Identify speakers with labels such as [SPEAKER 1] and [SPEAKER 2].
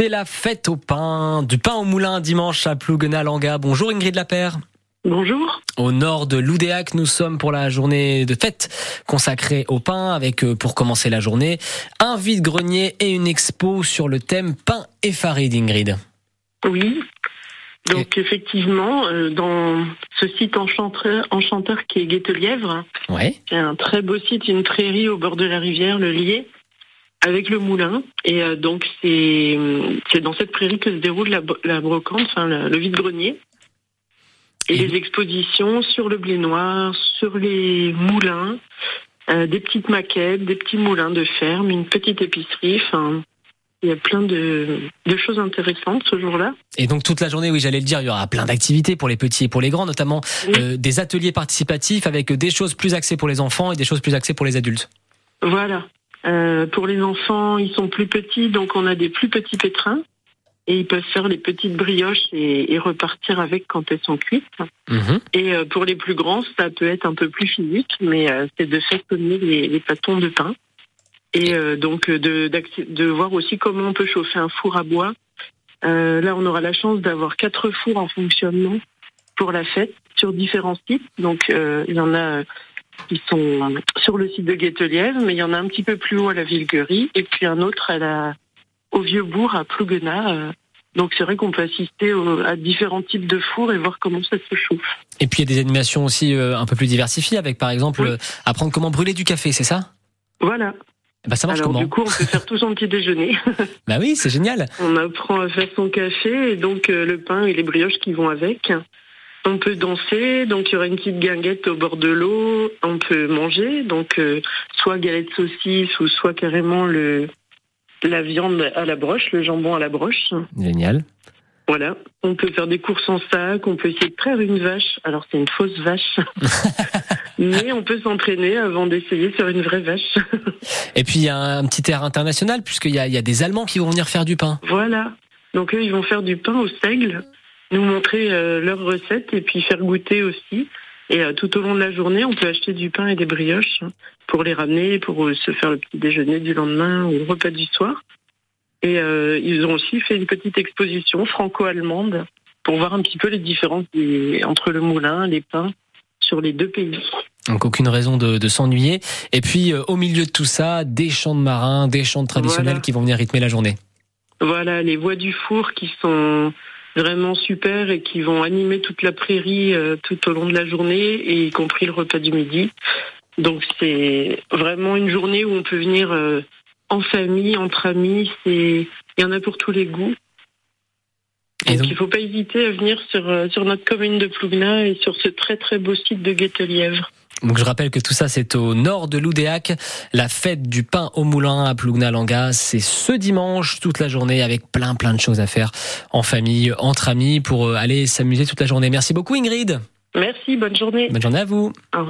[SPEAKER 1] C'est la fête au pain, du pain au moulin dimanche à Plouguenal-Langa. Bonjour Ingrid Lapère.
[SPEAKER 2] Bonjour.
[SPEAKER 1] Au nord de l'Oudéac, nous sommes pour la journée de fête consacrée au pain avec, euh, pour commencer la journée, un vide-grenier et une expo sur le thème pain et farine, Ingrid.
[SPEAKER 2] Oui. Donc effectivement, euh, dans ce site enchanteur, enchanteur qui est Guette-Lièvre,
[SPEAKER 1] Ouais.
[SPEAKER 2] c'est un très beau site, une prairie au bord de la rivière, le Lier, avec le moulin. Et euh, donc c'est c'est dans cette prairie que se déroule la, la brocante, enfin le, le vide-grenier. Et,
[SPEAKER 1] Et-
[SPEAKER 2] les expositions sur le blé noir, sur les moulins, euh, des petites maquettes, des petits moulins de ferme, une petite épicerie. Enfin, il y a plein de, de choses intéressantes ce jour-là.
[SPEAKER 1] Et donc toute la journée, oui, j'allais le dire, il y aura plein d'activités pour les petits et pour les grands, notamment
[SPEAKER 2] Oui.
[SPEAKER 1] euh, des ateliers participatifs avec des choses plus axées pour les enfants et des choses plus axées pour les adultes.
[SPEAKER 2] Voilà. Euh, pour les enfants, ils sont plus petits, donc on a des plus petits pétrins. Et ils peuvent faire les petites brioches et, et repartir avec quand elles sont cuites.
[SPEAKER 1] Mhm.
[SPEAKER 2] Et euh, pour les plus grands, ça peut être un peu plus physique, mais euh, c'est de façonner les, les pâtons de pain. Et euh, donc euh, de, de voir aussi comment on peut chauffer un four à bois. Euh, là, on aura la chance d'avoir quatre fours en fonctionnement pour la fête sur différents sites. Donc euh, il y en a euh, qui sont sur le site de Guette-Lièvre, mais il y en a un petit peu plus haut à la Villeguerie, et puis un autre à la, au Vieux-Bourg à Plouguenat. euh. donc c'est vrai qu'on peut assister à différents types de fours et voir comment ça se chauffe.
[SPEAKER 1] Et puis il y a des animations aussi euh, un peu plus diversifiées avec par exemple
[SPEAKER 2] Oui.
[SPEAKER 1] euh, apprendre comment brûler du café, c'est ça?
[SPEAKER 2] Voilà.
[SPEAKER 1] Ben, Ça marche
[SPEAKER 2] Alors
[SPEAKER 1] comment?
[SPEAKER 2] du coup, on peut faire tout son petit déjeuner.
[SPEAKER 1] Bah oui, c'est génial.
[SPEAKER 2] On apprend à faire son café et donc euh, le pain et les brioches qui vont avec. On peut danser, donc il y aura une petite guinguette au bord de l'eau. On peut manger, donc euh, soit galette saucisse ou soit carrément le la viande à la broche, le jambon à la broche.
[SPEAKER 1] Génial.
[SPEAKER 2] Voilà. On peut faire des courses en sac. On peut essayer de traire une vache. Alors c'est une fausse vache, mais on peut s'entraîner avant d'essayer de faire une vraie vache.
[SPEAKER 1] Et puis il y a un petit air international puisqu'il y y a des Allemands qui vont venir faire du pain.
[SPEAKER 2] Voilà. Donc eux, ils vont faire du pain au seigle, nous montrer euh, leurs recettes et puis faire goûter aussi. Et euh, tout au long de la journée, on peut acheter du pain et des brioches hein, pour les ramener, pour euh, se faire le petit déjeuner du lendemain ou le repas du soir. Et ils ont aussi fait une petite exposition franco-allemande pour voir un petit peu les différences des- entre le moulin, les pains sur les deux pays.
[SPEAKER 1] Donc aucune raison de, de s'ennuyer. Et puis au milieu de tout ça, des chants de marins, des chants traditionnels
[SPEAKER 2] Voilà.
[SPEAKER 1] qui vont venir rythmer la journée.
[SPEAKER 2] Voilà, les voix du four qui sont vraiment super et qui vont animer toute la prairie euh, tout au long de la journée, et y compris le repas du midi. Donc c'est vraiment une journée où on peut venir euh, en famille, entre amis. C'est il y en a pour tous les goûts.
[SPEAKER 1] Et
[SPEAKER 2] Donc,
[SPEAKER 1] donc-
[SPEAKER 2] il faut pas hésiter à venir sur euh, sur notre commune de Plougna et sur ce très très beau site de Guette-Lièvre.
[SPEAKER 1] Donc je rappelle que tout ça c'est au nord de l'Oudéac. La fête du pain au moulin à Plougna-Langa, c'est ce dimanche toute la journée avec plein plein de choses à faire en famille, entre amis pour euh, aller s'amuser toute la journée. Merci beaucoup Ingrid.
[SPEAKER 2] Merci, bonne journée.
[SPEAKER 1] Bonne journée à vous.